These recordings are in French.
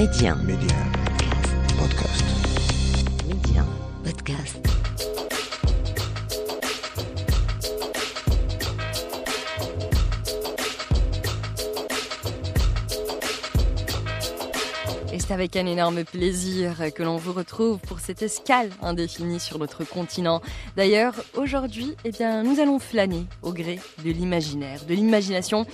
Média. Média. Podcast. Média. Podcast. Et c'est avec un énorme plaisir que l'on vous retrouve pour cette escale indéfinie sur notre continent. D'ailleurs, aujourd'hui, eh bien, nous allons flâner au gré de l'imaginaire, de l'imagination.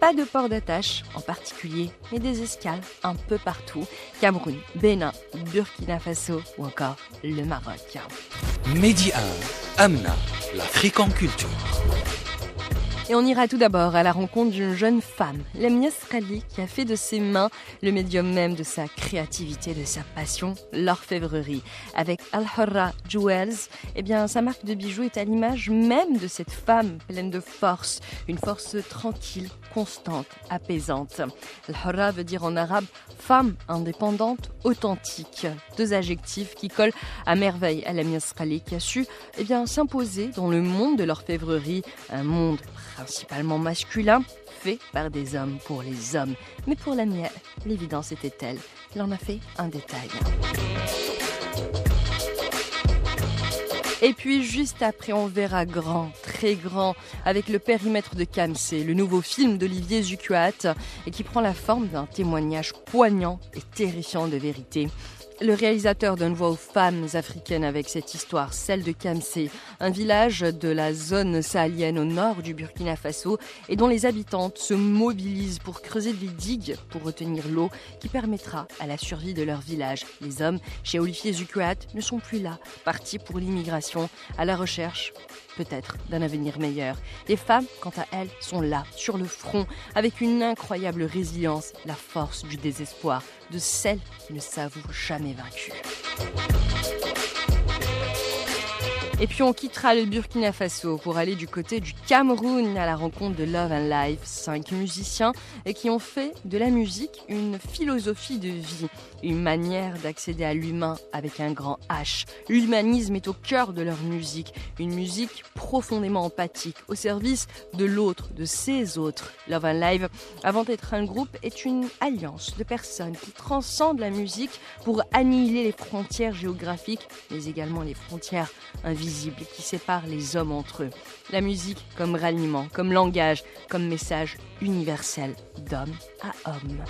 Pas de port d'attache en particulier, mais des escales un peu partout. Cameroun, Bénin, Burkina Faso ou encore le Maroc. Mehdi 1, Amna, l'Afrique en culture. Et on ira tout d'abord à la rencontre d'une jeune femme, Lemnia Srali, qui a fait de ses mains le médium même de sa créativité, de sa passion, l'orfèvrerie. Avec Al-Hurra Jewels, eh bien, sa marque de bijoux est à l'image même de cette femme pleine de force, une force tranquille, constante, apaisante. Al-Hurra veut dire en arabe femme indépendante, authentique. Deux adjectifs qui collent à merveille à Lemnia Srali, qui a su eh bien, s'imposer dans le monde de l'orfèvrerie, un monde principalement masculin, fait par des hommes pour les hommes. Mais pour la mienne, l'évidence était telle qu'il en a fait un détail. Et puis juste après, on verra grand, très grand, avec le périmètre de Kamsé, le nouveau film d'Olivier Zucuat, et qui prend la forme d'un témoignage poignant et terrifiant de vérité. Le réalisateur donne voix aux femmes africaines avec cette histoire, celle de Kamsé, un village de la zone sahélienne au nord du Burkina Faso et dont les habitantes se mobilisent pour creuser des digues pour retenir l'eau qui permettra à la survie de leur village. Les hommes, chez Olivier Zucuat, ne sont plus là, partis pour l'immigration, à la recherche peut-être d'un avenir meilleur. Les femmes, quant à elles, sont là, sur le front, avec une incroyable résilience, la force du désespoir, de celles qui ne s'avouent jamais vaincues. Et puis on quittera le Burkina Faso pour aller du côté du Cameroun à la rencontre de Love and Life, cinq musiciens et qui ont fait de la musique une philosophie de vie, une manière d'accéder à l'humain avec un grand H. L'humanisme est au cœur de leur musique, une musique profondément empathique, au service de l'autre, de ses autres. Love and Live, avant d'être un groupe, est une alliance de personnes qui transcendent la musique pour annihiler les frontières géographiques, mais également les frontières invisibles qui séparent les hommes entre eux. La musique comme ralliement, comme langage, comme message universel d'homme à homme.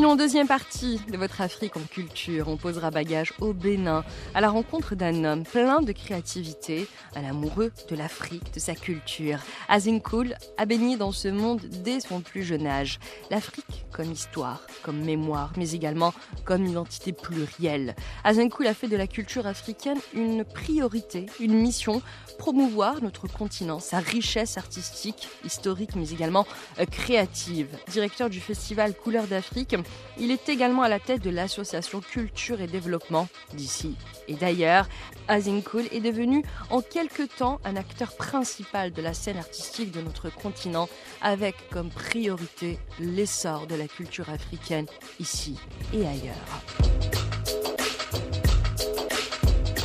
Sinon, deuxième partie de votre Afrique en culture, on posera bagage au Bénin, à la rencontre d'un homme plein de créativité, un amoureux de l'Afrique, de sa culture. Azinkoul a baigné dans ce monde dès son plus jeune âge. L'Afrique comme histoire, comme mémoire, mais également comme identité plurielle. Azinkoul a fait de la culture africaine une priorité, une mission, promouvoir notre continent, sa richesse artistique, historique, mais également euh, créative. Directeur du festival Couleurs d'Afrique, il est également à la tête de l'association Culture et Développement d'ici et d'ailleurs. Azinkoul est devenu en quelque temps un acteur principal de la scène artistique de notre continent avec comme priorité l'essor de la culture africaine ici et ailleurs.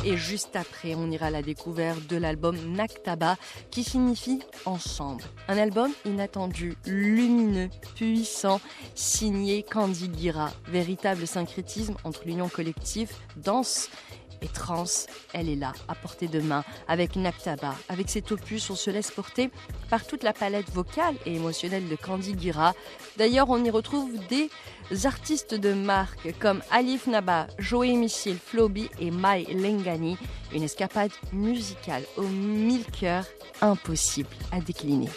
Et juste après, on ira à la découverte de l'album Naktaba, qui signifie ensemble. Un album inattendu, lumineux, puissant, signé Candy Gira. Véritable syncrétisme entre l'union collective, danse et trans, elle est là, à portée de main, avec Naktaba. Avec cet opus, on se laisse porter par toute la palette vocale et émotionnelle de Candy Gira. D'ailleurs, on y retrouve des artistes de marque comme Alif Naba, Joey Missile, Floby et Mai Lengani. Une escapade musicale aux mille cœurs impossible à décliner.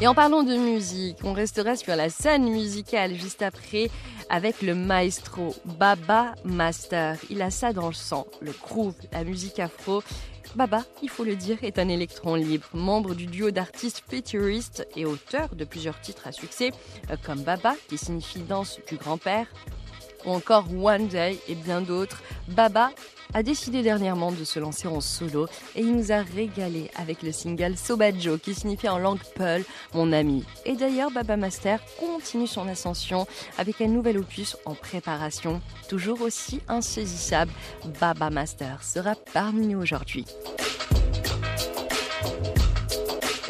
Et en parlant de musique, on restera sur la scène musicale juste après avec le maestro Baba Master. Il a ça dans le sang, le groove, la musique afro. Baba, il faut le dire, est un électron libre, membre du duo d'artistes futuristes et auteur de plusieurs titres à succès, comme Baba, qui signifie danse du grand-père, ou encore One Day et bien d'autres. Baba a décidé dernièrement de se lancer en solo et il nous a régalé avec le single Sobajo qui signifie en langue peul mon ami. Et d'ailleurs, Baba Master continue son ascension avec un nouvel opus en préparation, toujours aussi insaisissable. Baba Master sera parmi nous aujourd'hui.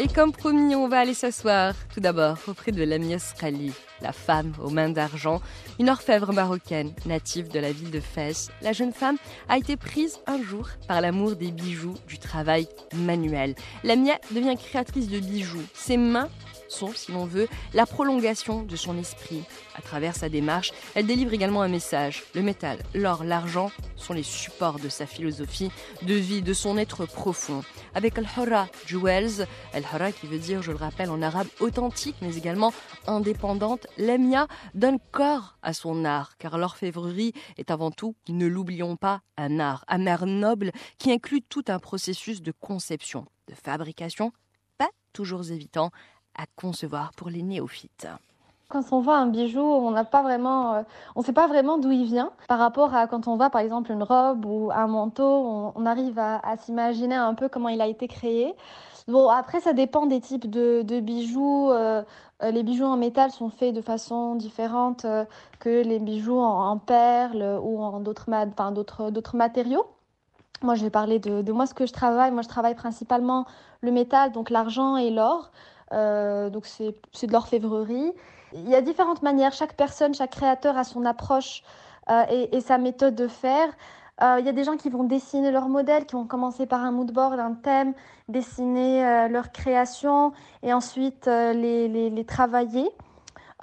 Et comme promis, on va aller s'asseoir tout d'abord auprès de Lamia Srali, la femme aux mains d'argent, une orfèvre marocaine native de la ville de Fès. La jeune femme a été prise un jour par l'amour des bijoux, du travail manuel. Lamia devient créatrice de bijoux. Ses mains sont, si l'on veut, la prolongation de son esprit. À travers sa démarche, elle délivre également un message. Le métal, l'or, l'argent sont les supports de sa philosophie de vie, de son être profond. Avec Al-Hora Jewels, Al-Hora qui veut dire, je le rappelle en arabe, authentique mais également indépendante, Lemia donne corps à son art, car l'orfèvrerie est avant tout, ne l'oublions pas, un art, un art noble qui inclut tout un processus de conception, de fabrication, pas toujours évitant à concevoir pour les néophytes. Quand on voit un bijou, on n'a pas vraiment, euh, sait pas vraiment d'où il vient. Par rapport à quand on voit par exemple une robe ou un manteau, on, arrive à, s'imaginer un peu comment il a été créé. Bon, après ça dépend des types de, bijoux. Euh, euh, les bijoux en métal sont faits de façon différente que les bijoux en, perles ou en d'autres matériaux. Moi, je vais parler de, de moi ce que je travaille. Moi, je travaille principalement le métal, donc l'argent et l'or. Euh, donc c'est de l'orfèvrerie. Il y a différentes manières. Chaque personne, chaque créateur a son approche euh, et, sa méthode de faire. Euh, il y a des gens qui vont dessiner leur modèle, qui vont commencer par un mood board, un thème, dessiner leur création et ensuite les, travailler.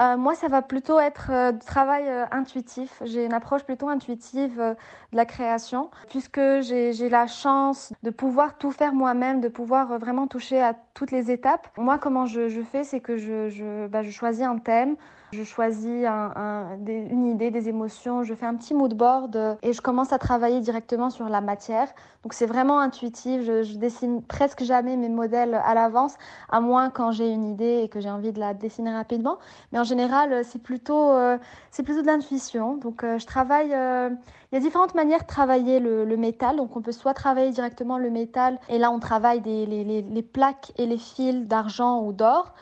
Euh, moi, ça va plutôt être euh, du travail euh, intuitif. J'ai une approche plutôt intuitive de la création, puisque j'ai la chance de pouvoir tout faire moi-même, de pouvoir vraiment toucher à toutes les étapes. Moi, comment je, fais, c'est que je, bah, je choisis un thème, je choisis une idée, des émotions, je fais un petit mood board euh, et je commence à travailler directement sur la matière. Donc c'est vraiment intuitif, je, dessine presque jamais mes modèles à l'avance, à moins quand j'ai une idée et que j'ai envie de la dessiner rapidement. Mais en général, euh, c'est plutôt, euh, c'est plutôt de l'intuition. Donc je travaille... Il y a différentes manières de travailler le, métal. Donc, on peut soit travailler directement le métal, et là, on travaille les plaques et les fils d'argent ou d'or.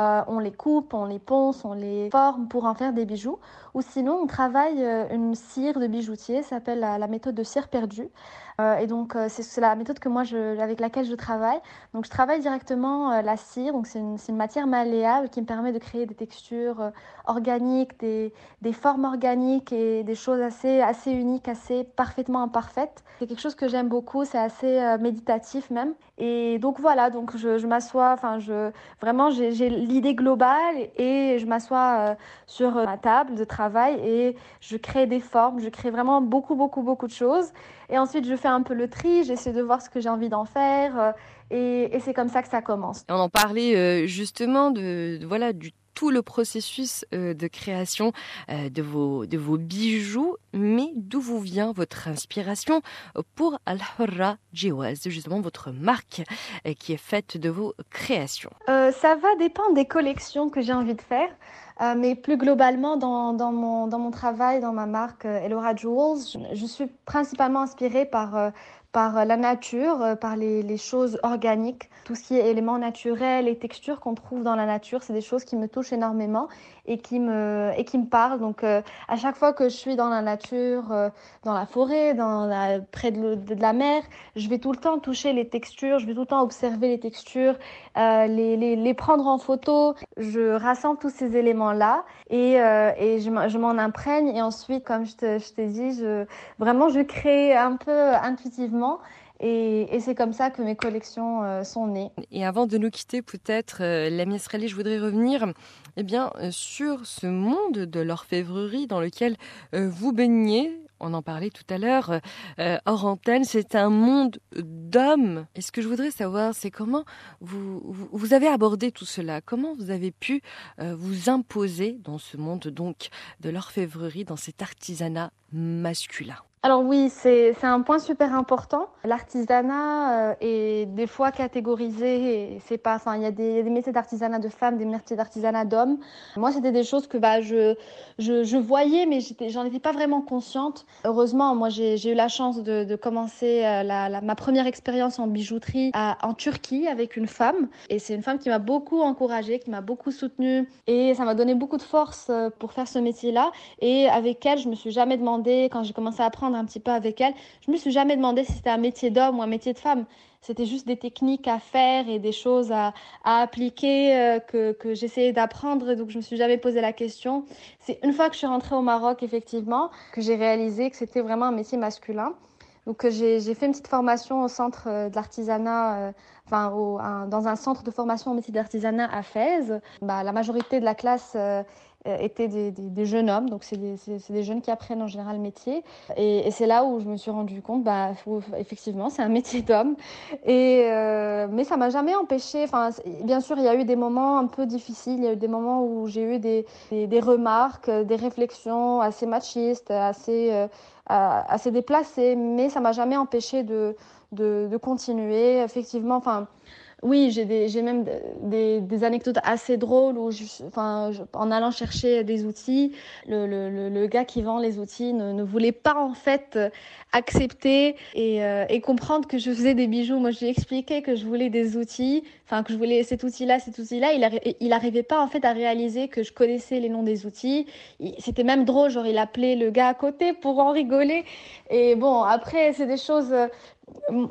Euh, on les coupe, on les ponce, on les forme pour en faire des bijoux. Ou sinon, on travaille euh, une cire de bijoutier, ça s'appelle la, méthode de cire perdue. Euh, et donc, c'est la méthode que moi, avec laquelle je travaille. Donc, je travaille directement la cire. Donc, c'est une, matière malléable qui me permet de créer des textures organiques, des, formes organiques et des choses assez, uniques, assez parfaitement imparfaites. C'est quelque chose que j'aime beaucoup. C'est assez méditatif même. Et donc, voilà. Donc, je, je m'assois. Enfin, je vraiment, j'ai l'idée globale et je m'assois euh, sur euh, ma table de travail et je crée des formes, je crée vraiment beaucoup, beaucoup, beaucoup de choses. Et ensuite, je fais un peu le tri, j'essaie de voir ce que j'ai envie d'en faire. Euh, et, c'est comme ça que ça commence. On en parlait justement de, voilà du tout le processus de création de, vos, de vos bijoux, mais d'où vous vient votre inspiration pour Al-Hurra Jewels, justement votre marque qui est faite de vos créations? Ça va dépendre des collections que j'ai envie de faire. Euh, mais plus globalement, dans, dans, mon, dans mon travail, dans ma marque euh, Elora Jewels, je, suis principalement inspirée par, euh, par la nature, par les, les, choses organiques, tout ce qui est éléments naturels et textures qu'on trouve dans la nature. C'est des choses qui me touchent énormément et qui me, et qui me parlent. Donc, à chaque fois que je suis dans la nature, dans la forêt, dans la, près de, de, la mer, je vais tout le temps toucher les textures, je vais tout le temps observer les textures, les, les, les prendre en photo. Je rassemble tous ces éléments là et, euh, et je m'en imprègne et ensuite, comme je t'ai dit, je, vraiment je crée un peu intuitivement et, et c'est comme ça que mes collections euh, sont nées. Et avant de nous quitter, peut-être, euh, la Israëli, je voudrais revenir eh bien, sur ce monde de l'orfèvrerie dans lequel vous baignez on en parlait tout à l'heure, euh, euh, hors antenne, c'est un monde d'hommes. Et ce que je voudrais savoir, c'est comment vous, avez abordé tout cela, comment vous avez pu euh, vous imposer dans ce monde donc de l'orfèvrerie, dans cet artisanat masculin? Alors oui, c'est un point super important. L'artisanat euh, est des fois catégorisé, c'est pas, enfin il y, a des métiers d'artisanat de femmes, des métiers d'artisanat d'hommes. Moi, c'était des choses que bah je je, voyais, mais j'en étais pas vraiment consciente. Heureusement, moi j'ai eu la chance de, commencer euh, la, ma première expérience en bijouterie en Turquie avec une femme, et c'est une femme qui m'a beaucoup encouragée, qui m'a beaucoup soutenue, et ça m'a donné beaucoup de force euh, pour faire ce métier-là. Et avec elle, je me suis jamais demandé quand j'ai commencé à apprendre un petit peu avec elle. Je me suis jamais demandé si c'était un métier d'homme ou un métier de femme. C'était juste des techniques à faire et des choses à, à appliquer euh, que, que j'essayais d'apprendre. Donc, je me suis jamais posé la question. C'est une fois que je suis rentrée au Maroc, effectivement, que j'ai réalisé que c'était vraiment un métier masculin. Donc, j'ai fait une petite formation au centre de l'artisanat enfin, au, un, dans un centre de formation en métier d'artisanat à Fès. Bah, la majorité de la classe euh, étaient des, des, jeunes hommes, donc c'est des, des, jeunes qui apprennent en général le métier. Et, c'est là où je me suis rendu compte, bah, effectivement, c'est un métier d'homme. Euh, mais ça m'a jamais empêché. Enfin, bien sûr, il y a eu des moments un peu difficiles. Il y a eu des moments où j'ai eu des, remarques, des réflexions assez machistes, assez euh, assez déplacées, mais ça m'a jamais empêché de de, de continuer. Effectivement, enfin, oui, j'ai même des, anecdotes assez drôles où, enfin, en allant chercher des outils, le, le, le, gars qui vend les outils ne, voulait pas en fait accepter et, euh, et, comprendre que je faisais des bijoux. Moi, je lui ai expliqué que je voulais des outils, enfin que je voulais cet outil-là, cet outil-là. Il, il arrivait pas en fait à réaliser que je connaissais les noms des outils. C'était même drôle, genre il appelait le gars à côté pour en rigoler. Et bon, après, c'est des choses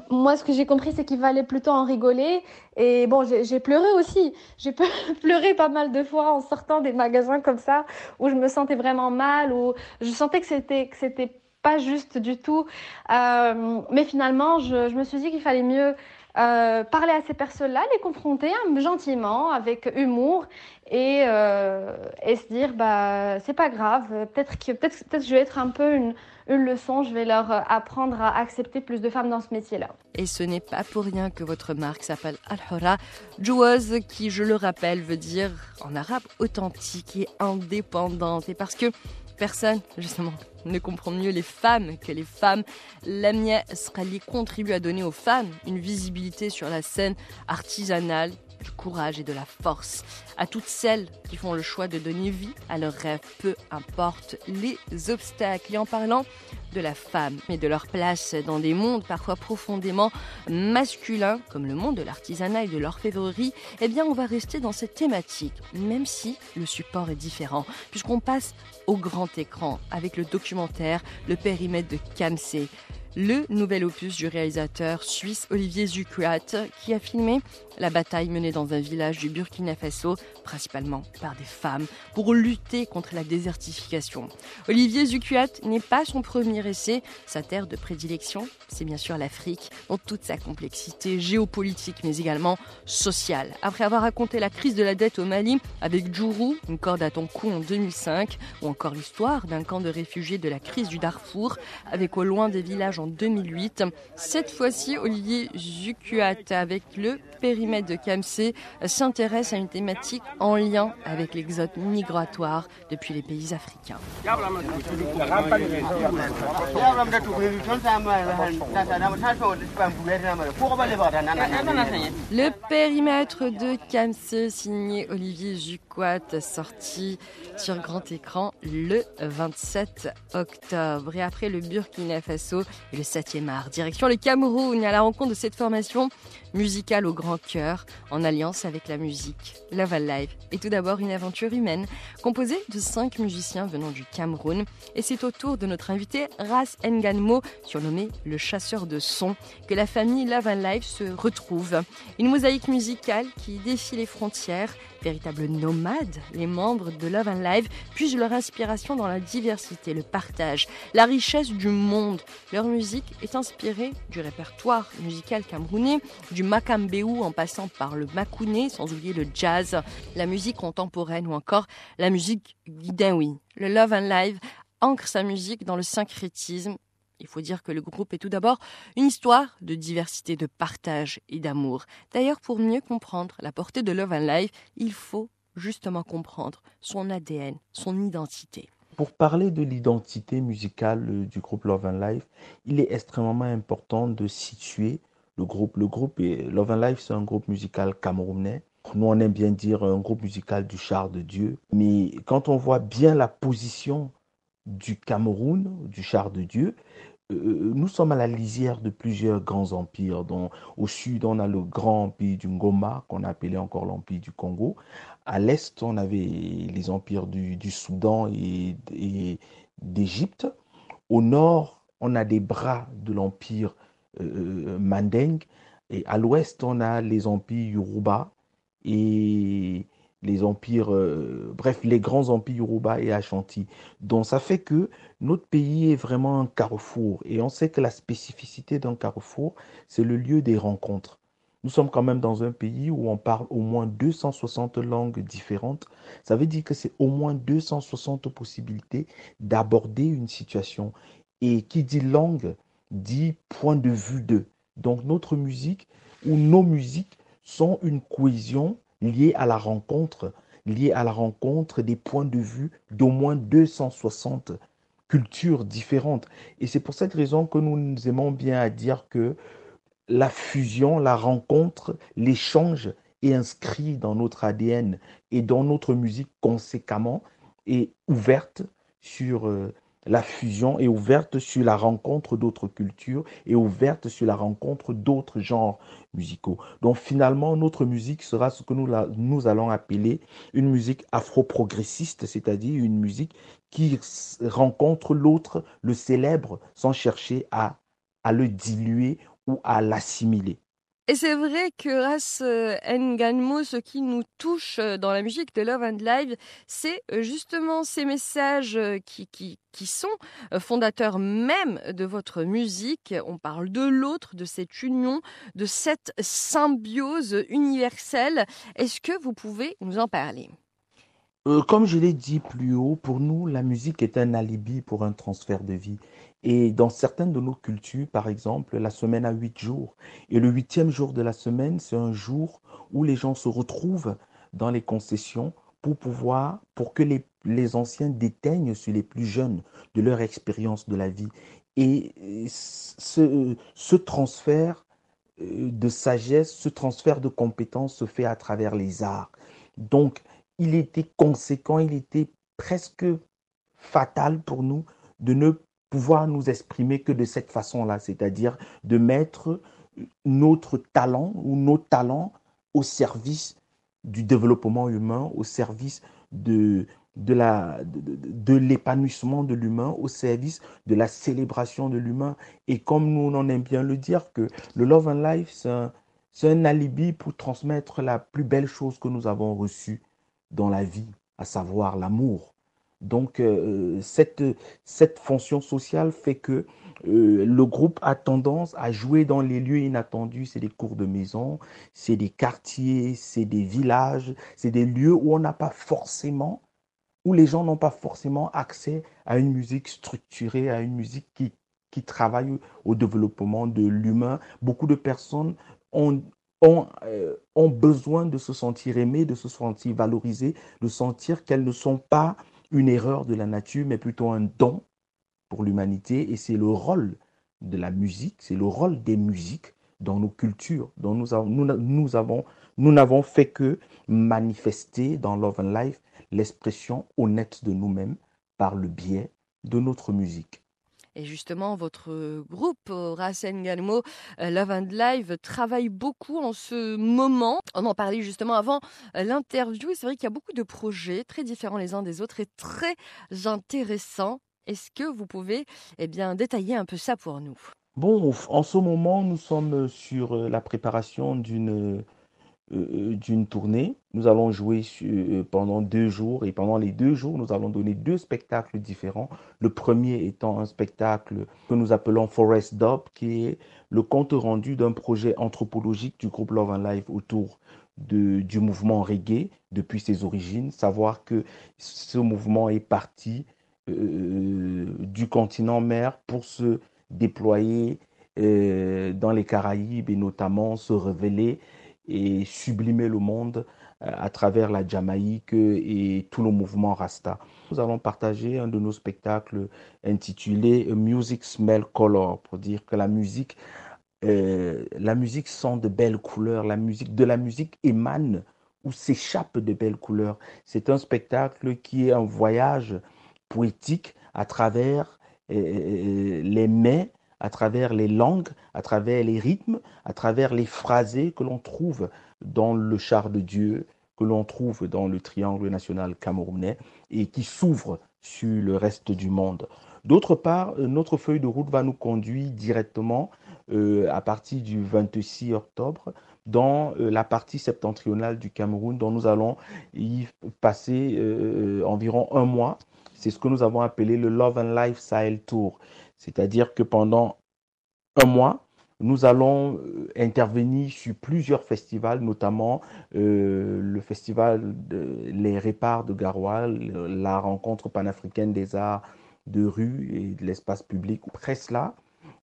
moi, ce que j'ai compris, c'est qu'il fallait plutôt en rigoler. Et bon, j'ai pleuré aussi. J'ai pleuré pas mal de fois en sortant des magasins comme ça, où je me sentais vraiment mal, où je sentais que c'était que c'était pas juste du tout. Euh, mais finalement, je, me suis dit qu'il fallait mieux euh, parler à ces personnes-là, les confronter hein, gentiment, avec humour, et, euh, et se dire, bah, c'est pas grave. Peut-être que peut-être peut-être je vais être un peu une une leçon, je vais leur euh, apprendre à accepter plus de femmes dans ce métier-là. Et ce n'est pas pour rien que votre marque s'appelle Al-Hora, joueuse qui, je le rappelle, veut dire en arabe authentique et indépendante. Et parce que personne, justement, ne comprend mieux les femmes que les femmes. Lamia Srali contribue à donner aux femmes une visibilité sur la scène artisanale du courage et de la force. À toutes celles qui font le choix de donner vie à leurs rêves, peu importe les obstacles. Et en parlant de la femme et de leur place dans des mondes parfois profondément masculins, comme le monde de l'artisanat et de l'orfèvrerie, eh bien on va rester dans cette thématique, même si le support est différent, puisqu'on passe au grand écran avec le documentaire Le périmètre de Kamsé le nouvel opus du réalisateur suisse Olivier Zucuat qui a filmé la bataille menée dans un village du Burkina Faso, principalement par des femmes, pour lutter contre la désertification. Olivier Zucuat n'est pas son premier essai, sa terre de prédilection, c'est bien sûr l'Afrique, dans toute sa complexité géopolitique mais également sociale. Après avoir raconté la crise de la dette au Mali avec Djourou, une corde à ton cou en 2005, ou encore l'histoire d'un camp de réfugiés de la crise du Darfour, avec au loin des villages en 2008. Cette fois-ci, Olivier Zucuat, avec le périmètre de Kamsé, s'intéresse à une thématique en lien avec l'exode migratoire depuis les pays africains. Le périmètre de Kamsé, signé Olivier Zucuat, sorti sur grand écran le 27 octobre. Et après le Burkina Faso et le 7e art, direction le Cameroun à la rencontre de cette formation musicale au grand cœur en alliance avec la musique. Love Alive est tout d'abord une aventure humaine composée de cinq musiciens venant du Cameroun et c'est au tour de notre invité Ras Nganmo, surnommé le chasseur de sons, que la famille Love Alive se retrouve. Une mosaïque musicale qui défie les frontières Véritables les membres de Love and Live puisent leur inspiration dans la diversité, le partage, la richesse du monde. Leur musique est inspirée du répertoire musical camerounais, du makambéou en passant par le makouné, sans oublier le jazz, la musique contemporaine ou encore la musique guidaoui. Le Love and Live ancre sa musique dans le syncrétisme il faut dire que le groupe est tout d'abord une histoire de diversité, de partage et d'amour. D'ailleurs, pour mieux comprendre la portée de Love and Life, il faut justement comprendre son ADN, son identité. Pour parler de l'identité musicale euh, du groupe Love and Life, il est extrêmement important de situer le groupe. Le groupe est, Love and Life, c'est un groupe musical camerounais. Nous, on aime bien dire un groupe musical du char de Dieu. Mais quand on voit bien la position du Cameroun, du char de Dieu, euh, nous sommes à la lisière de plusieurs grands empires. Au sud, on a le grand empire du Ngoma, qu'on appelait encore l'empire du Congo. À l'est, on avait les empires du, Soudan et, d'Égypte. Au nord, on a des bras de l'empire Manding et à l'ouest, on a les empires Yoruba et les empires, euh, bref, les grands empires Yoruba et Ashanti. Donc ça fait que notre pays est vraiment un carrefour et on sait que la spécificité d'un carrefour, c'est le lieu des rencontres. Nous sommes quand même dans un pays où on parle au moins 260 langues différentes. Ça veut dire que c'est au moins 260 possibilités d'aborder une situation. Et qui dit langue dit point de vue de. Donc notre musique ou nos musiques sont une cohésion liée à la rencontre, liée à la rencontre des points de vue d'au moins 260 cultures différentes. Et c'est pour cette raison que nous aimons bien à dire que la fusion, la rencontre, l'échange est inscrit dans notre ADN et dans notre musique conséquemment est ouverte sur euh, la fusion est ouverte sur la rencontre d'autres cultures et ouverte sur la rencontre d'autres genres musicaux. Donc finalement, notre musique sera ce que nous, allons appeler une musique afro-progressiste, c'est-à-dire une musique qui rencontre l'autre, le célèbre, sans chercher à le diluer ou à l'assimiler. Et c'est vrai que Ras euh, Nganmo, ce qui nous touche euh, dans la musique de Love and Live, c'est euh, justement ces messages qui, sont fondateurs même de votre musique. On parle de l'autre, de cette union, de cette symbiose universelle. Est-ce que vous pouvez nous en parler? Comme je l'ai dit plus haut, pour nous, la musique est un alibi pour un transfert de vie. Et dans certaines de nos cultures, par exemple, la semaine a huit jours. Et le huitième jour de la semaine, c'est un jour où les gens se retrouvent dans les concessions pour pouvoir, pour que les, les anciens déteignent sur les plus jeunes de leur expérience de la vie. Et ce, ce transfert euh, de sagesse, ce transfert de compétences se fait à travers les arts. Donc, il était conséquent, il était presque fatal pour nous de ne pouvoir nous exprimer que de cette façon-là, c'est-à-dire de mettre notre talent ou nos talents au service du développement humain, au service de, l'épanouissement de l'humain, au service de la célébration de l'humain. Et comme nous, on aime bien le dire, que le Love and Life, c'est un, un alibi pour transmettre la plus belle chose que nous avons reçue dans la vie, à savoir l'amour. Donc, euh, cette, cette fonction sociale fait que euh, le groupe a tendance à jouer dans les lieux inattendus. C'est des cours de maison, c'est des quartiers, c'est des villages, c'est des lieux où on n'a pas forcément, où les gens n'ont pas forcément accès à une musique structurée, à une musique qui, travaille au développement de l'humain. Beaucoup de personnes ont, euh, ont besoin de se sentir aimées, de se sentir valorisées, de sentir qu'elles ne sont pas une erreur de la nature, mais plutôt un don pour l'humanité. Et c'est le rôle de la musique, c'est le rôle des musiques dans nos cultures, dont nous avons, nous, nous avons, nous n'avons fait que manifester dans Love and Life l'expression honnête de nous-mêmes par le biais de notre musique. Et justement, votre groupe, euh, Racine Galmo, euh, Love and Live, travaille beaucoup en ce moment. On en parlait justement avant euh, l'interview. C'est vrai qu'il y a beaucoup de projets très différents les uns des autres et très intéressants. Est-ce que vous pouvez eh bien, détailler un peu ça pour nous? Bon, en ce moment, nous sommes sur la préparation d'une euh, d'une tournée. Nous allons jouer euh, pendant deux jours et pendant les deux jours, nous allons donner deux spectacles différents. Le premier étant un spectacle que nous appelons Forest Dub, qui est le compte rendu d'un projet anthropologique du groupe Love and Life autour du mouvement reggae depuis ses origines. Savoir que ce mouvement est parti euh, du continent mer pour se déployer dans les Caraïbes et notamment se révéler et sublimer le monde euh, à travers la Jamaïque et tout le mouvement Rasta. Nous allons partager un de nos spectacles intitulé Music Smell Color pour dire que la musique, euh, la musique sent de belles couleurs, la musique, de la musique émane ou s'échappe de belles couleurs. C'est un spectacle qui est un voyage poétique à travers euh, les mains à travers les langues, à travers les rythmes, à travers les phrasés que l'on trouve dans le char de Dieu, que l'on trouve dans le triangle national camerounais et qui s'ouvre sur le reste du monde. D'autre part, notre feuille de route va nous conduire directement à partir du 26 octobre dans la partie septentrionale du Cameroun, dont nous allons y passer environ un mois. C'est ce que nous avons appelé le Love and Life Sahel Tour. C'est-à-dire que pendant un mois, nous allons euh, intervenir sur plusieurs festivals, notamment euh, le festival Les Réparts de Garoua, la rencontre panafricaine des arts de rue et de l'espace public. Après cela,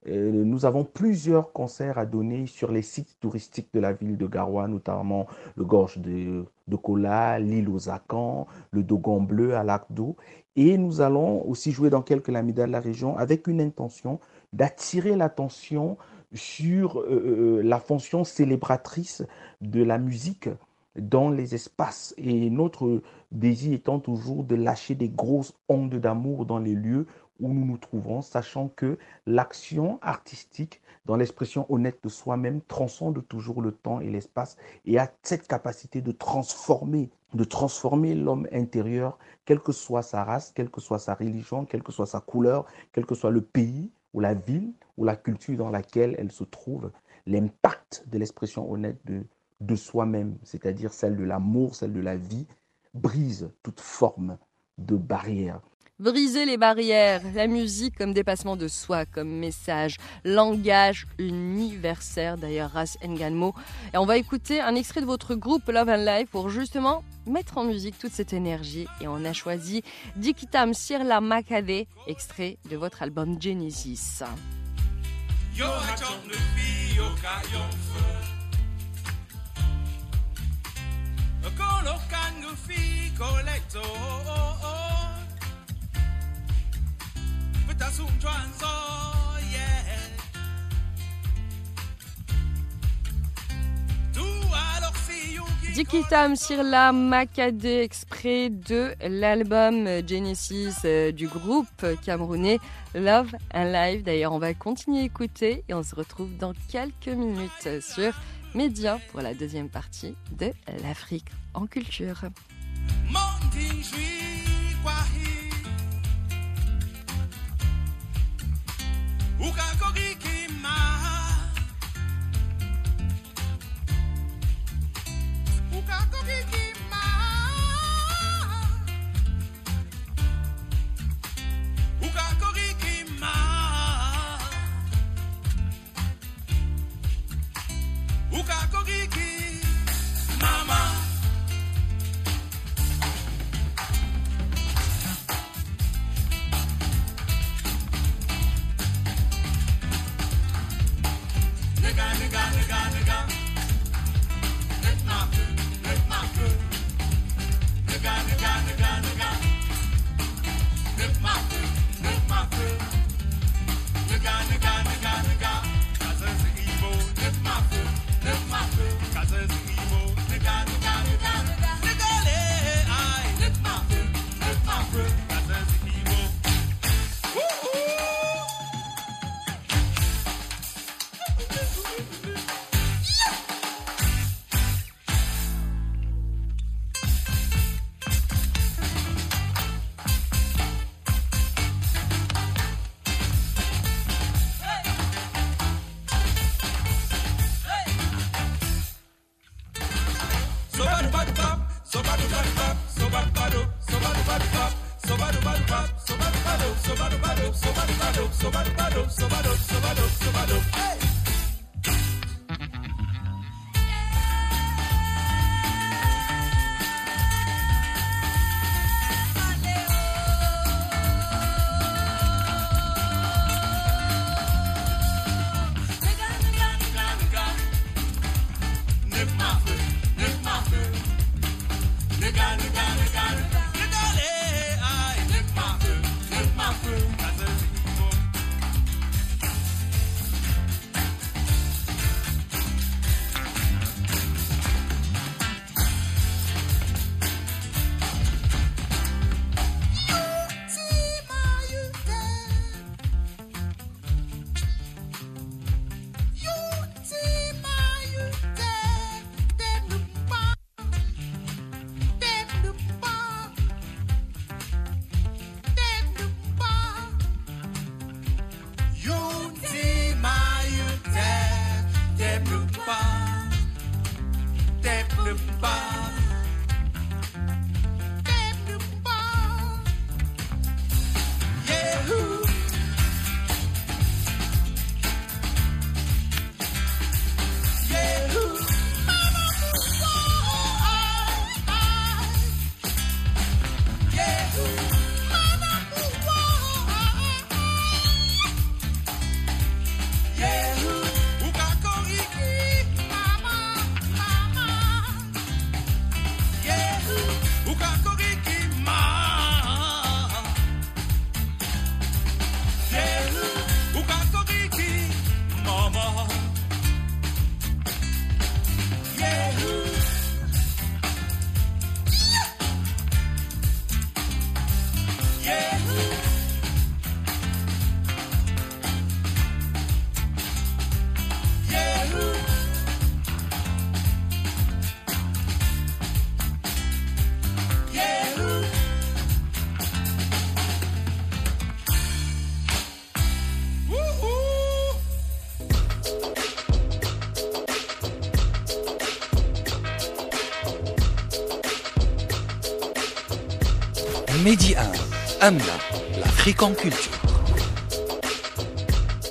nous avons plusieurs concerts à donner sur les sites touristiques de la ville de Garoua, notamment le Gorge de, Kola, l'île aux Acans, le Dogon Bleu à Lac d'eau. Et nous allons aussi jouer dans quelques lamidas de la région avec une intention d'attirer l'attention sur euh, euh, la fonction célébratrice de la musique dans les espaces. Et notre désir étant toujours de lâcher des grosses ondes d'amour dans les lieux où nous nous trouvons, sachant que l'action artistique, dans l'expression honnête de soi-même, transcende toujours le temps et l'espace et a cette capacité de transformer, de transformer l'homme intérieur, quelle que soit sa race, quelle que soit sa religion, quelle que soit sa couleur, quel que soit le pays ou la ville ou la culture dans laquelle elle se trouve, l'impact de l'expression honnête de, de soi-même, c'est-à-dire celle de l'amour, celle de la vie, brise toute forme de barrière. Briser les barrières, la musique comme dépassement de soi, comme message, langage universel, d'ailleurs, Ras Nganmo. Et on va écouter un extrait de votre groupe Love and Life pour justement mettre en musique toute cette énergie. Et on a choisi Dikitam Sirla Makade, extrait de votre album Genesis. Dikitam Sirla Makade, exprès de l'album Genesis euh, du groupe camerounais Love and Life. D'ailleurs, on va continuer à écouter et on se retrouve dans quelques minutes sur Média pour la deuxième partie de l'Afrique en culture. Ukakokikima ukakokikima gonna Medi 1, Amna, l'Afrique en culture.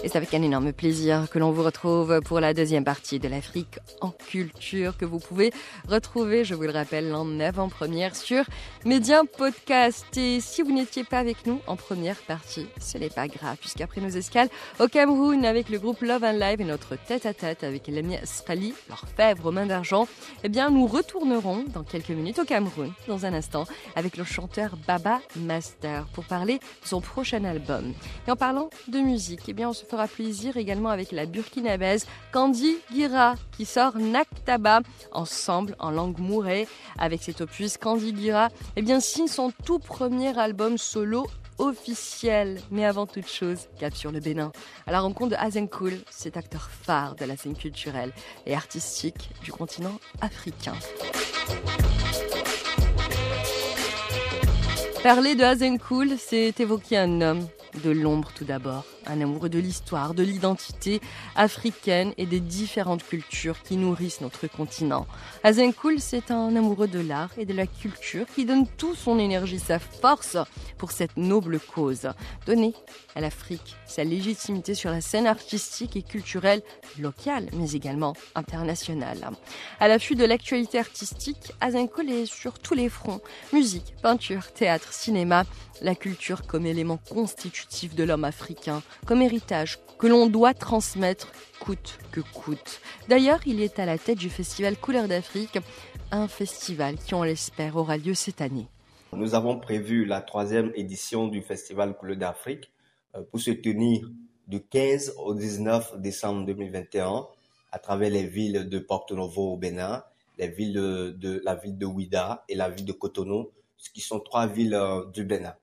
Et c'est avec un énorme plaisir que l'on vous retrouve pour la deuxième partie de l'Afrique en que vous pouvez retrouver, je vous le rappelle, en avant-première sur Média Podcast. Et si vous n'étiez pas avec nous en première partie, ce n'est pas grave, puisqu'après nos escales au Cameroun avec le groupe Love and Live et notre tête-à-tête avec Lamia Srali, l'orfèvre aux mains d'argent, eh bien, nous retournerons dans quelques minutes au Cameroun, dans un instant, avec le chanteur Baba Master pour parler de son prochain album. Et en parlant de musique, eh bien, on se fera plaisir également avec la burkinabaise Candy Gira qui sort Naktaba ensemble en langue mourée. Avec cet opus, Candy Gira eh bien, signe son tout premier album solo officiel. Mais avant toute chose, cap sur le Bénin, à la rencontre de Hazenkoul, cet acteur phare de la scène culturelle et artistique du continent africain. Parler de Hazenkoul, c'est évoquer un homme de l'ombre tout d'abord, un amoureux de l'histoire, de l'identité africaine et des différentes cultures qui nourrissent notre continent. Azenkoul, c'est un amoureux de l'art et de la culture qui donne tout son énergie, sa force pour cette noble cause. Donner à l'Afrique sa légitimité sur la scène artistique et culturelle locale, mais également internationale. À l'affût de l'actualité artistique, Azenkoul est sur tous les fronts. Musique, peinture, théâtre, cinéma, la culture comme élément constitutif de l'homme africain, comme héritage que l'on doit transmettre coûte que coûte. D'ailleurs, il est à la tête du festival Couleur d'Afrique, un festival qui, on l'espère, aura lieu cette année. Nous avons prévu la troisième édition du festival Couleur d'Afrique euh, pour se tenir du 15 au 19 décembre 2021 à travers les villes de Porto Novo au Bénin, les villes de, la ville de Ouida et la ville de Cotonou, qui sont trois villes euh, du Bénin.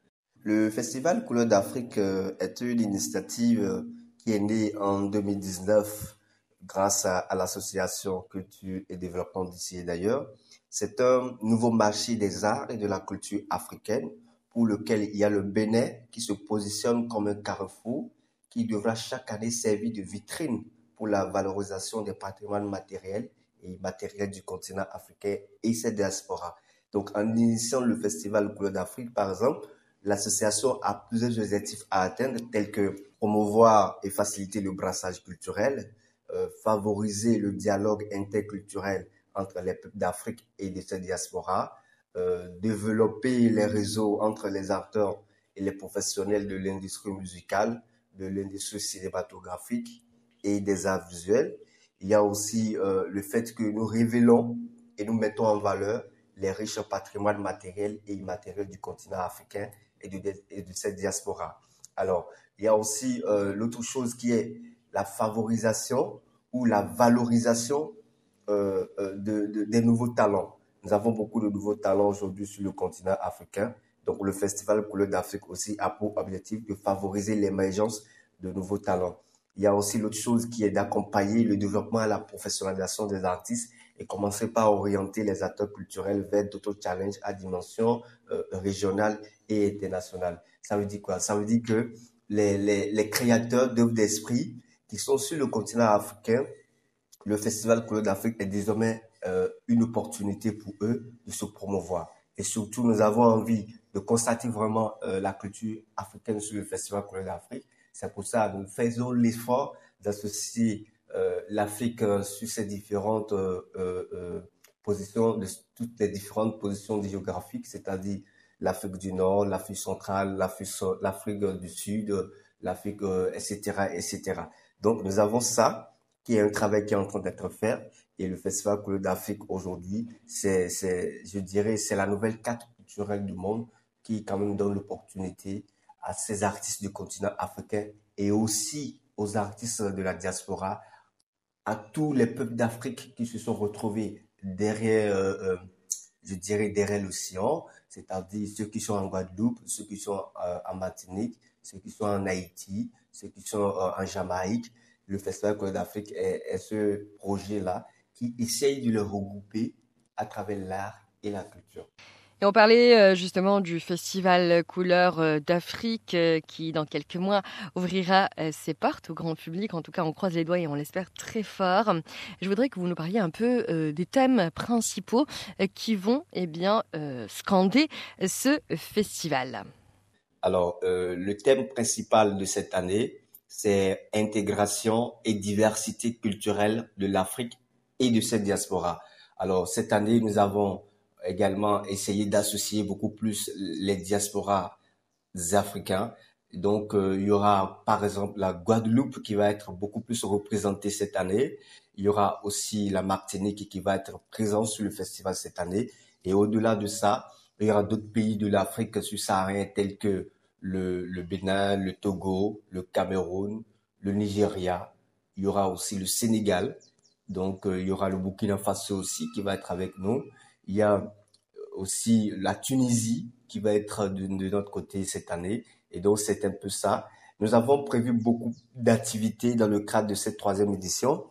Le festival Couleur d'Afrique euh, est une initiative euh, qui est née en 2019 grâce à, l'association Culture et Développement d'ici et d'ailleurs. C'est un nouveau marché des arts et de la culture africaine pour lequel il y a le Bénin qui se positionne comme un carrefour qui devra chaque année servir de vitrine pour la valorisation des patrimoines matériels et immatériels du continent africain et ses diasporas. Donc en initiant le festival Couleur d'Afrique, par exemple, L'association a plusieurs objectifs à atteindre, tels que promouvoir et faciliter le brassage culturel, euh, favoriser le dialogue interculturel entre les peuples d'Afrique et de ces diasporas, euh, développer les réseaux entre les acteurs et les professionnels de l'industrie musicale, de l'industrie cinématographique et des arts visuels. Il y a aussi euh, le fait que nous révélons et nous mettons en valeur les riches patrimoines matériels et immatériels du continent africain et de, cette diaspora. Alors, il y a aussi euh, l'autre chose qui est la favorisation ou la valorisation euh, euh, de, des nouveaux talents. Nous avons beaucoup de nouveaux talents aujourd'hui sur le continent africain. Donc, le Festival Couleur d'Afrique aussi a pour objectif de favoriser l'émergence de nouveaux talents. Il y a aussi l'autre chose qui est d'accompagner le développement et la professionnalisation des artistes et commencer par orienter les acteurs culturels vers d'autres challenges à dimension régionale et internationale. Ça veut dire quoi? Ça veut dire que les, créateurs d'œuvres d'esprit qui sont sur le continent africain, le Festival Couleur d'Afrique est désormais euh, une opportunité pour eux de se promouvoir. Et surtout, nous avons envie de constater vraiment euh, la culture africaine sur le Festival Couleur d'Afrique. C'est pour ça que nous faisons l'effort d'associer euh, l'Afrique sur ses différentes positions, de toutes les différentes positions géographiques, c'est-à-dire l'Afrique du Nord, l'Afrique centrale, l'Afrique du Sud, l'Afrique, etc., etc. Donc, nous avons ça, qui est un travail qui est en train d'être fait. Et le Festival Couleur d'Afrique aujourd'hui, c'est, je dirais, c'est la nouvelle carte culturelle du monde qui quand même donne l'opportunité à ces artistes du continent africain et aussi aux artistes de la diaspora, à tous les peuples d'Afrique qui se sont retrouvés derrière, euh, euh, je dirais, derrière l'océan, c'est-à-dire ceux qui sont en Guadeloupe, ceux qui sont euh, en Martinique, ceux qui sont en Haïti, ceux qui sont euh, en Jamaïque. Le Festival Côte d'Afrique est, ce projet-là qui essaye de les regrouper à travers l'art et la culture. On parlait euh, justement du festival Couleurs euh, d'Afrique euh, qui, dans quelques mois, ouvrira ses portes au grand public. En tout cas, on croise les doigts et on l'espère très fort. Je voudrais que vous nous parliez un peu des thèmes principaux qui vont eh bien, scander ce festival. Alors, le thème principal de cette année, c'est intégration et diversité culturelle de l'Afrique et de cette diaspora. Alors, cette année, nous avons également essayé d'associer beaucoup plus les diasporas africains. Donc, euh, il y aura par exemple la Guadeloupe qui va être beaucoup plus représentée cette année. Il y aura aussi la Martinique qui va être présente sur le festival cette année. Et au-delà de ça, il y aura d'autres pays de l'Afrique subsaharienne tels que le, le Bénin, le Togo, le Cameroun, le Nigeria. Il y aura aussi le Sénégal. Donc, euh, il y aura le Burkina Faso aussi qui va être avec nous. Il y a aussi la Tunisie qui va être de, notre côté cette année. Et donc, c'est un peu ça. Nous avons prévu beaucoup d'activités dans le cadre de cette troisième édition.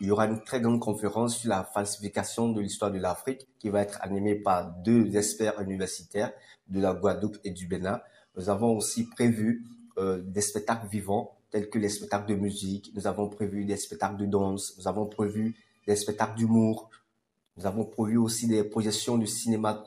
Il y aura une très grande conférence sur la falsification de l'histoire de l'Afrique qui va être animée par deux experts universitaires de la Guadeloupe et du Bénin. Nous avons aussi prévu euh, des spectacles vivants tels que les spectacles de musique. Nous avons prévu des spectacles de danse. Nous avons prévu des spectacles d'humour. Nous avons prévu aussi des projections de cinéma,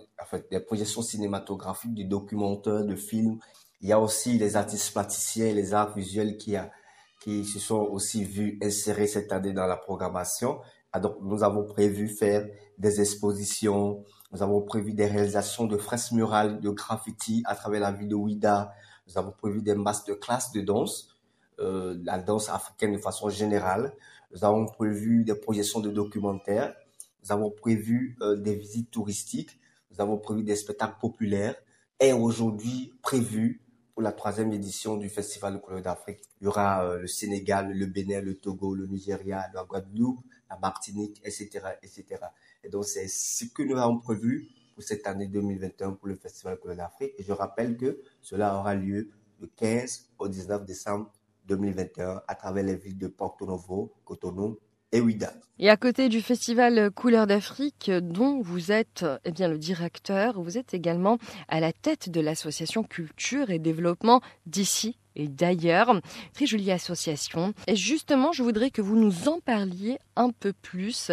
des projections cinématographiques, de documentaires, de films. Il y a aussi les artistes plasticiens, les arts visuels qui, se sont aussi vus insérer cette année dans la programmation. Ah, nous avons prévu faire des expositions, nous avons prévu des réalisations de fresques murales, de graffiti à travers la ville de Ouida. Nous avons prévu des masterclass de danse, euh, la danse africaine de façon générale. Nous avons prévu des projections de documentaires nous avons prévu euh, des visites touristiques, nous avons prévu des spectacles populaires et aujourd'hui prévu pour la troisième édition du Festival de couleurs d'Afrique. Il y aura euh, le Sénégal, le Bénin, le Togo, le Nigeria, la Guadeloupe, la Martinique, etc., etc. Et donc c'est ce que nous avons prévu pour cette année 2021 pour le Festival de couleurs d'Afrique. Et je rappelle que cela aura lieu du 15 au 19 décembre 2021 à travers les villes de Porto Novo, Cotonou et à côté du festival Couleurs d'Afrique, dont vous êtes eh bien, le directeur, vous êtes également à la tête de l'association Culture et Développement d'ici et d'ailleurs. Très jolie association. Et justement, je voudrais que vous nous en parliez un peu plus.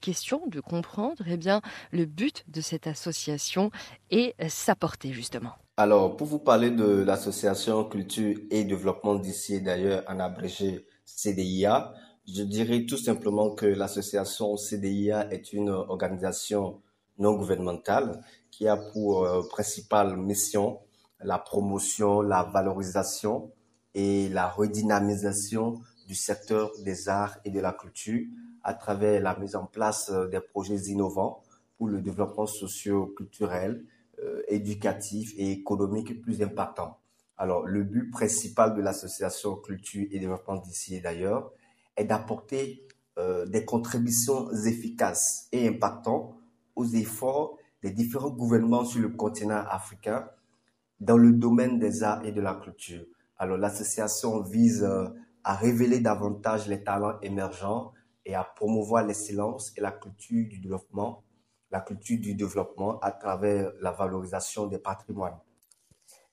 Question de comprendre eh bien, le but de cette association et sa portée justement. Alors, pour vous parler de l'association Culture et Développement d'ici et d'ailleurs, en abrégé CDIA, je dirais tout simplement que l'association CDIA est une organisation non gouvernementale qui a pour euh, principale mission la promotion, la valorisation et la redynamisation du secteur des arts et de la culture à travers la mise en place euh, des projets innovants pour le développement socio-culturel, euh, éducatif et économique plus important. Alors, le but principal de l'association Culture et Développement d'ici et d'ailleurs est d'apporter euh, des contributions efficaces et impactantes aux efforts des différents gouvernements sur le continent africain dans le domaine des arts et de la culture. Alors l'association vise euh, à révéler davantage les talents émergents et à promouvoir l'excellence et la culture du développement, la culture du développement à travers la valorisation des patrimoines.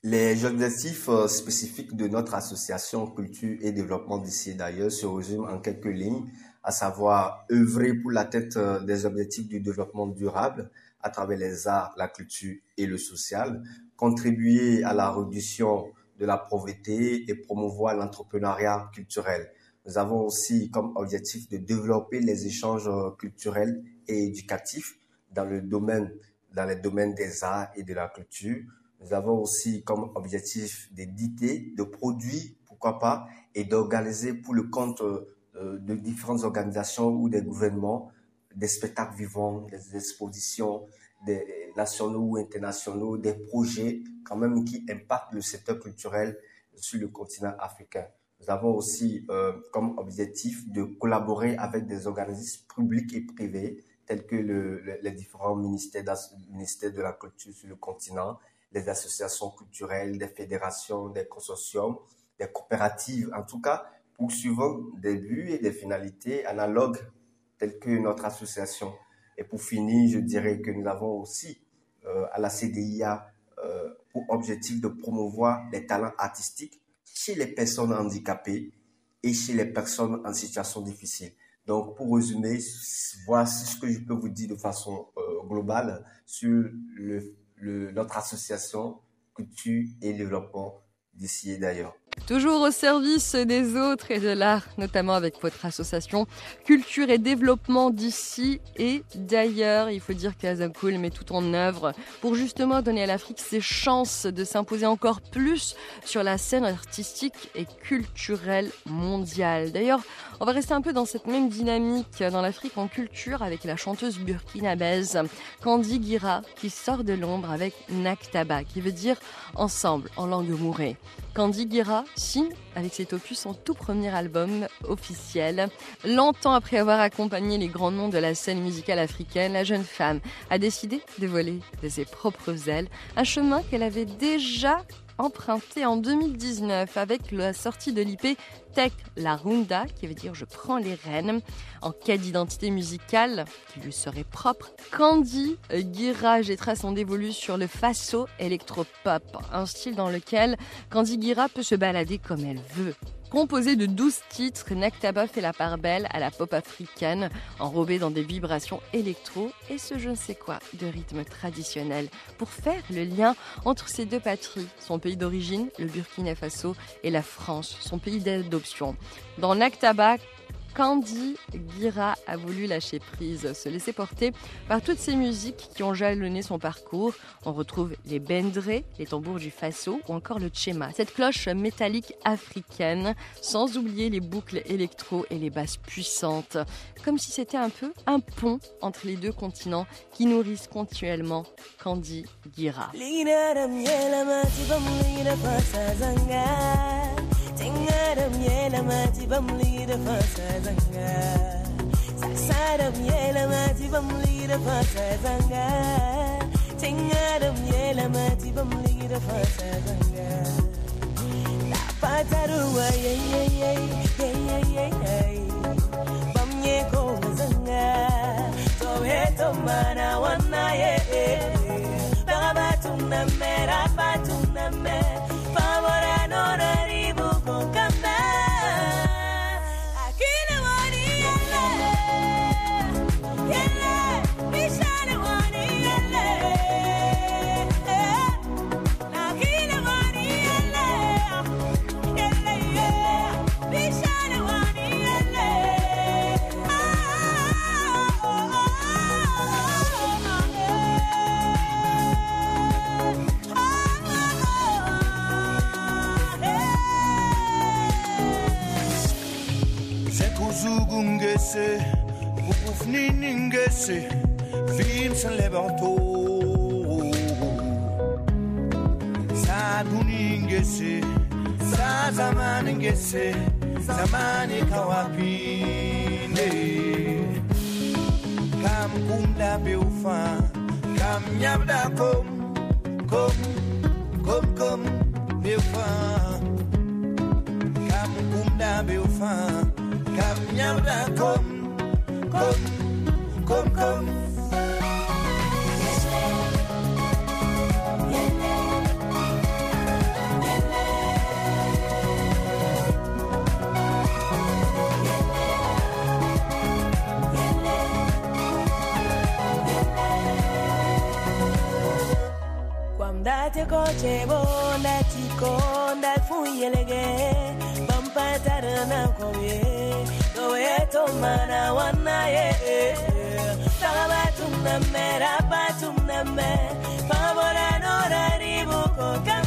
Les objectifs euh, spécifiques de notre association Culture et Développement d'ici d'ailleurs se résument en quelques lignes, à savoir œuvrer pour l'atteinte euh, des objectifs du développement durable à travers les arts, la culture et le social, contribuer à la réduction de la pauvreté et promouvoir l'entrepreneuriat culturel. Nous avons aussi comme objectif de développer les échanges euh, culturels et éducatifs dans le domaine, dans les domaines des arts et de la culture nous avons aussi comme objectif d'éditer, de produire, pourquoi pas, et d'organiser pour le compte euh, de différentes organisations ou des gouvernements des spectacles vivants, des expositions, des nationaux ou internationaux, des projets quand même qui impactent le secteur culturel sur le continent africain. Nous avons aussi euh, comme objectif de collaborer avec des organismes publics et privés tels que le, les différents ministères, ministères de la culture sur le continent des associations culturelles, des fédérations, des consortiums, des coopératives, en tout cas, poursuivant des buts et des finalités analogues telles que notre association. Et pour finir, je dirais que nous avons aussi à la CDIA pour objectif de promouvoir les talents artistiques chez les personnes handicapées et chez les personnes en situation difficile. Donc, pour résumer, voici ce que je peux vous dire de façon globale sur le, notre association Culture et Développement d'ici et d'ailleurs. Toujours au service des autres et de l'art, notamment avec votre association Culture et Développement d'ici et d'ailleurs. Il faut dire qu'Azamcool met tout en œuvre pour justement donner à l'Afrique ses chances de s'imposer encore plus sur la scène artistique et culturelle mondiale. D'ailleurs, on va rester un peu dans cette même dynamique dans l'Afrique en culture avec la chanteuse burkinabèse Candy Gira qui sort de l'ombre avec Naktaba, qui veut dire ensemble en langue mourée. Candy Gira signe avec cet opus son tout premier album officiel. Longtemps après avoir accompagné les grands noms de la scène musicale africaine, la jeune femme a décidé de voler de ses propres ailes, un chemin qu'elle avait déjà emprunté en 2019 avec la sortie de l'IP Tech La Runda, qui veut dire je prends les rênes. En cas d'identité musicale qui lui serait propre, Candy Guira jettera son dévolu sur le faso électropop, un style dans lequel Candy Guira peut se balader comme elle veut. Composé de 12 titres, Naktaba fait la part belle à la pop africaine, enrobée dans des vibrations électro et ce je ne sais quoi de rythme traditionnel, pour faire le lien entre ces deux patries, son pays d'origine, le Burkina Faso, et la France, son pays d'adoption. Dans Naktaba, Candy Gira a voulu lâcher prise, se laisser porter par toutes ces musiques qui ont jalonné son parcours. On retrouve les bendrés, les tambours du faso ou encore le tchema, cette cloche métallique africaine, sans oublier les boucles électro et les basses puissantes, comme si c'était un peu un pont entre les deux continents qui nourrissent continuellement Candy Gira. tingaram yela mati bamli da fasa zanga. Yela mati bamli da fasa tingaram yela mati bamli da fasa zanga. La pataru ay ay ay ay ay ay ay ay. Bamye ko zanga. To eto mera, baba tunna. ننسى وفني ننقسي فين سنلعبعتو ساعدوني ننقسي ساعة زمان ننقسي زماني كوابيني كم كنا بيوفا كم يبدأكم كم كم كم بيوفا كم كنا بيوفا Nyamda, come, come, come, come. Date koche bonda maana wanaye. Saba tumname, rapa tumname Favora no raribu kokame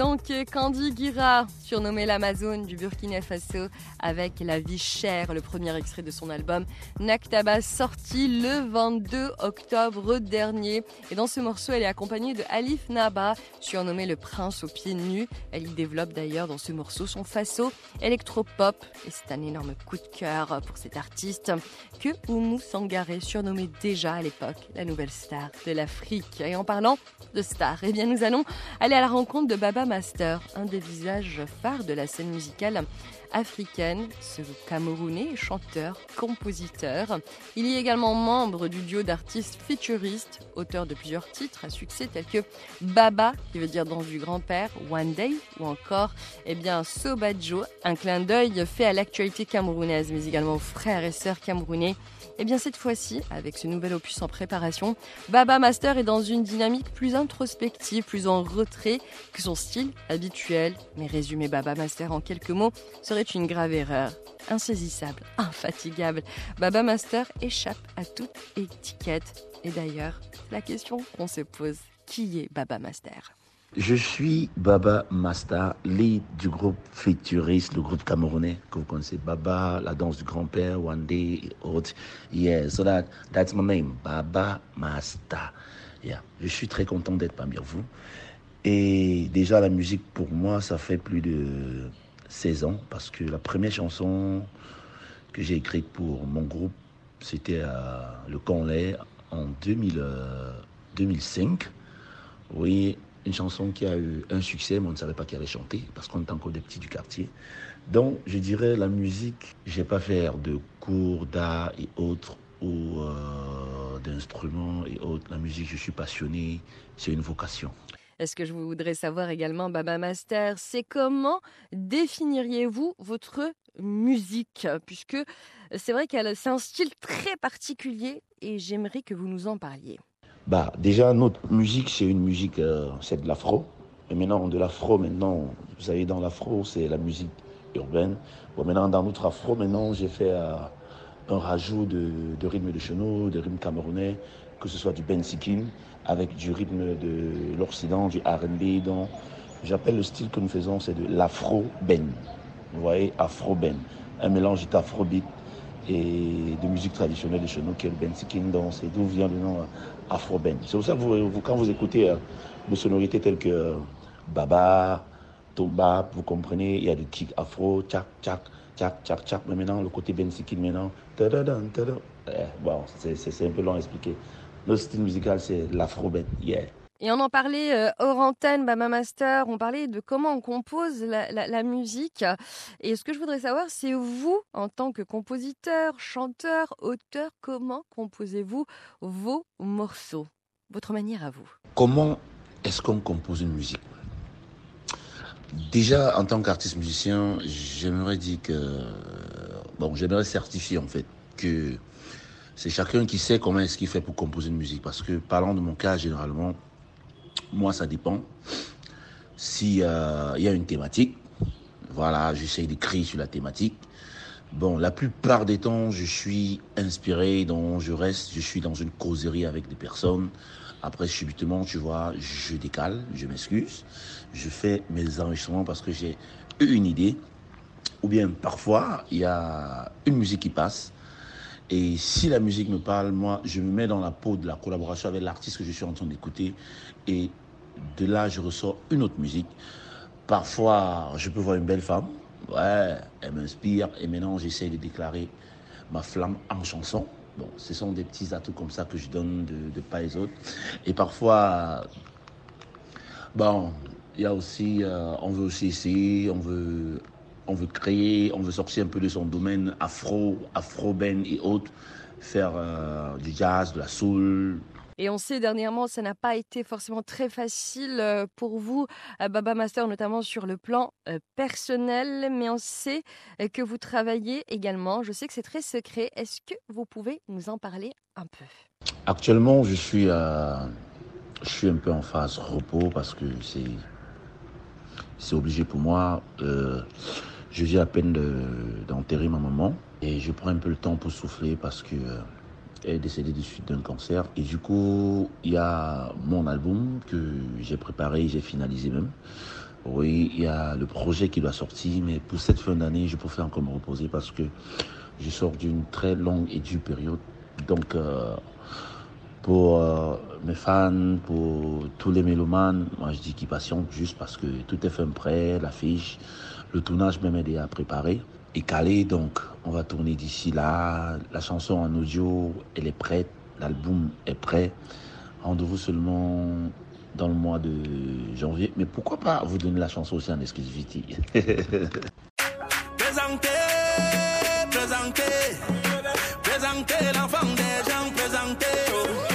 donc Candy Gira, surnommé l'Amazone du Burkina Faso, avec La vie chère, le premier extrait de son album Naktaba, sorti le 22 octobre dernier. Et dans ce morceau, elle est accompagnée de Alif Naba, surnommé le prince aux pieds nus. Elle y développe d'ailleurs dans ce morceau son faso électropop. Et c'est un énorme coup de cœur pour cet artiste que Oumou Sangaré surnommait déjà à l'époque la nouvelle star de l'Afrique. Et en parlant de star, eh bien nous allons aller à la rencontre de Baba Master, un des visages phares de la scène musicale africaine, ce Camerounais, chanteur, compositeur. Il est également membre du duo d'artistes futuristes, auteur de plusieurs titres à succès tels que Baba, qui veut dire dans du grand-père, One Day, ou encore, eh bien, Sobajo, un clin d'œil fait à l'actualité camerounaise, mais également aux frères et sœurs camerounais. Et bien cette fois-ci, avec ce nouvel opus en préparation, Baba Master est dans une dynamique plus introspective, plus en retrait que son style habituel. Mais résumer Baba Master en quelques mots serait une grave erreur. Insaisissable, infatigable, Baba Master échappe à toute étiquette. Et d'ailleurs, la question qu'on se pose, qui est Baba Master? Je suis Baba Master, lead du groupe Futuriste, le groupe camerounais que vous connaissez. Baba, la danse du grand-père, One Day, et autres. Yeah, so that, that's my name, Baba Master. Yeah, je suis très content d'être parmi vous. Et déjà, la musique, pour moi, ça fait plus de 16 ans, parce que la première chanson que j'ai écrite pour mon groupe, c'était à Le Conlais en 2000, euh, 2005. Oui, une chanson qui a eu un succès, mais on ne savait pas qui allait chanter, parce qu'on était encore des petits du quartier. Donc, je dirais, la musique, j'ai pas faire de cours d'art et autres, ou euh, d'instruments et autres. La musique, je suis passionné, c'est une vocation. Est-ce que je voudrais savoir également, Baba Master, c'est comment définiriez-vous votre musique? Puisque c'est vrai que c'est un style très particulier et j'aimerais que vous nous en parliez. Bah, déjà, notre musique, c'est une musique, euh, c'est de l'afro. Et maintenant, de l'afro, maintenant, vous savez, dans l'afro, c'est la musique urbaine. Bon, maintenant, dans notre afro, maintenant, j'ai fait euh, un rajout de, de rythme de chenot, de rythme camerounais, que ce soit du bensikin, avec du rythme de l'Occident, du R&B. Donc, j'appelle le style que nous faisons, c'est de l'afro-ben. Vous voyez, afro-ben. Un mélange d'afrobeat et de musique traditionnelle de chez nous, qui est le bensikin. Donc, c'est d'où vient le nom euh, afro-ben. C'est pour ça que vous, quand vous écoutez euh, des sonorités telles que euh, Baba, Toba, vous comprenez, il y a du kick afro, tchak, tchak, tchak, tchak, tchak. Mais maintenant, le côté bensikin, maintenant. Eh, bon, c'est un peu long à expliquer. Notre style musical, c'est l'afro-ben. Yeah. Et on en parlait euh, hors antenne, Baba Master, on parlait de comment on compose la- la musique. Et ce que je voudrais savoir, c'est vous, en tant que compositeur, chanteur, auteur, comment composez-vous vos morceaux? Votre manière à vous Comment est-ce qu'on compose une musique? Déjà, en tant qu'artiste musicien, j'aimerais dire que, bon, j'aimerais certifier en fait que c'est chacun qui sait comment est-ce qu'il fait pour composer une musique. Parce que, parlant de mon cas, généralement, moi, ça dépend. S'il y a une thématique, voilà, j'essaye d'écrire sur la thématique. Bon, la plupart des temps, je suis inspiré, donc je reste, je suis dans une causerie avec des personnes. Après, subitement, tu vois, je décale, je m'excuse. Je fais mes enregistrements parce que j'ai une idée. Ou bien, parfois, il y a une musique qui passe. Et si la musique me parle, moi, je me mets dans la peau de la collaboration avec l'artiste que je suis en train d'écouter. Et de là, je ressors une autre musique. Parfois, je peux voir une belle femme. Ouais, elle m'inspire. Et maintenant, j'essaie de déclarer ma flamme en chanson. Bon, ce sont des petits atouts comme ça que je donne de, de pas les autres. Et parfois, bon, il y a aussi, euh, on veut aussi essayer, on veut, on veut créer, on veut sortir un peu de son domaine afro, afro-ben et autres, faire euh, du jazz, de la soul. Et on sait dernièrement, ça n'a pas été forcément très facile euh, pour vous, euh, Baba Master, notamment sur le plan euh, personnel, mais on sait que vous travaillez également. Je sais que c'est très secret. Est-ce que vous pouvez nous en parler un peu? Actuellement, je suis, un peu en phase repos parce que c'est, c'est obligé pour moi. je viens à peine d'enterrer ma maman et je prends un peu le temps pour souffler parce que est décédée de suite d'un cancer. Et du coup, il y a mon album que j'ai préparé, j'ai finalisé même. Oui, il y a le projet qui doit sortir, mais pour cette fin d'année, je préfère encore me reposer parce que je sors d'une très longue et dure période. Donc, euh, pour euh, mes fans, pour tous les mélomanes, moi je dis qu'ils patientent juste parce que tout est fait prêt, l'affiche, le tournage même aidé à préparer est calé, donc on va tourner d'ici là. La chanson en audio, elle est prête, l'album est prêt. Rendez-vous seulement dans le mois de janvier. Mais pourquoi pas vous donner la chanson aussi en exclusivité? Présentez, des gens, présentez,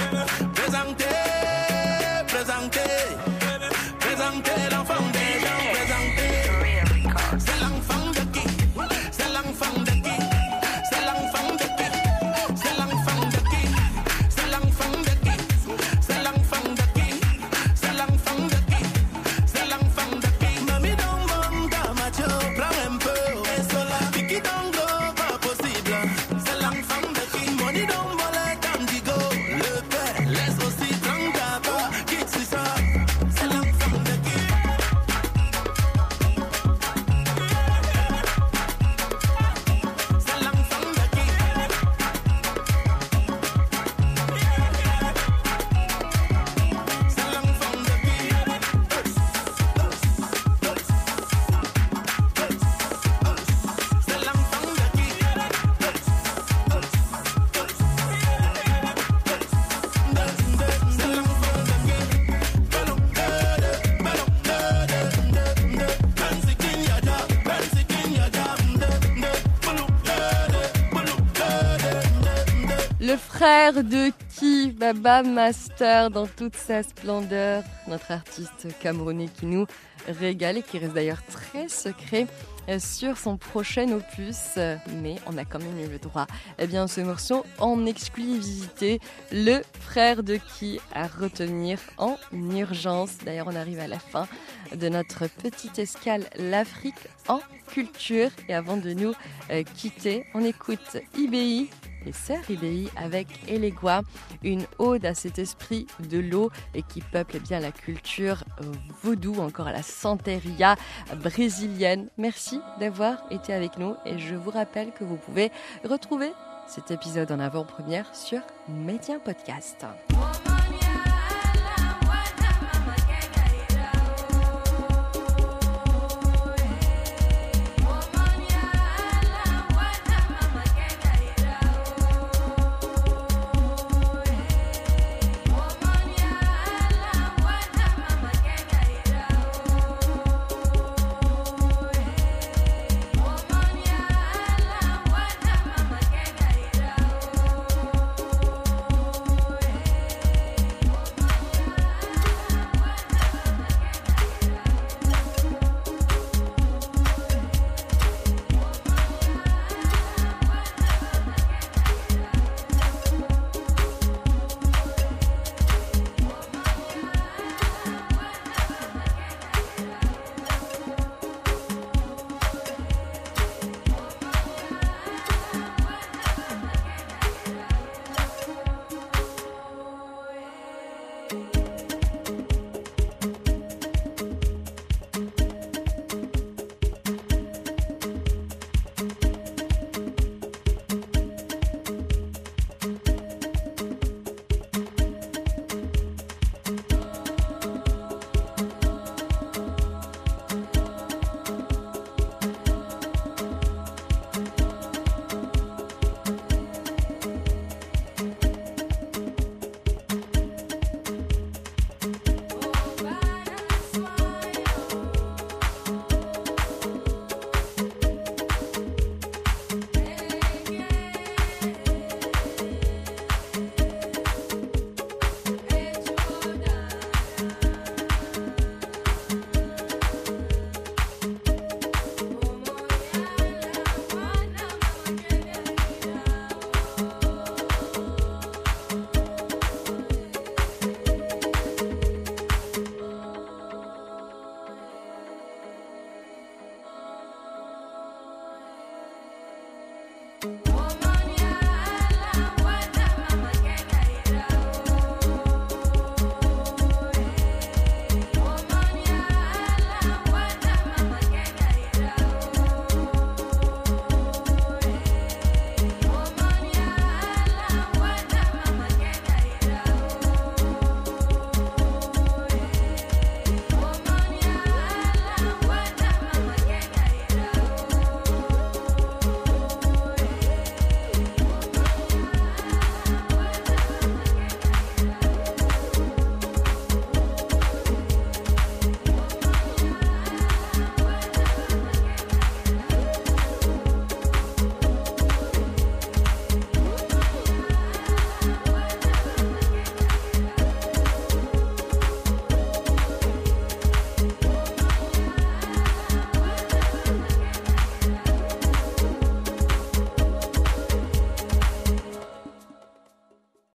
frère de qui Baba Master dans toute sa splendeur, notre artiste camerounais qui nous régale et qui reste d'ailleurs très secret euh, sur son prochain opus, mais on a quand même eu le droit. Eh bien, ce morceau en exclusivité, le frère de qui à retenir en urgence. D'ailleurs, on arrive à la fin de notre petite escale l'Afrique en culture. Et avant de nous euh, quitter, on écoute IBI les sœurs IBI avec Elegua, une ode à cet esprit de l'eau et qui peuple bien la culture vaudou, encore la santeria brésilienne. Merci d'avoir été avec nous et je vous rappelle que vous pouvez retrouver cet épisode en avant-première sur Média Podcast.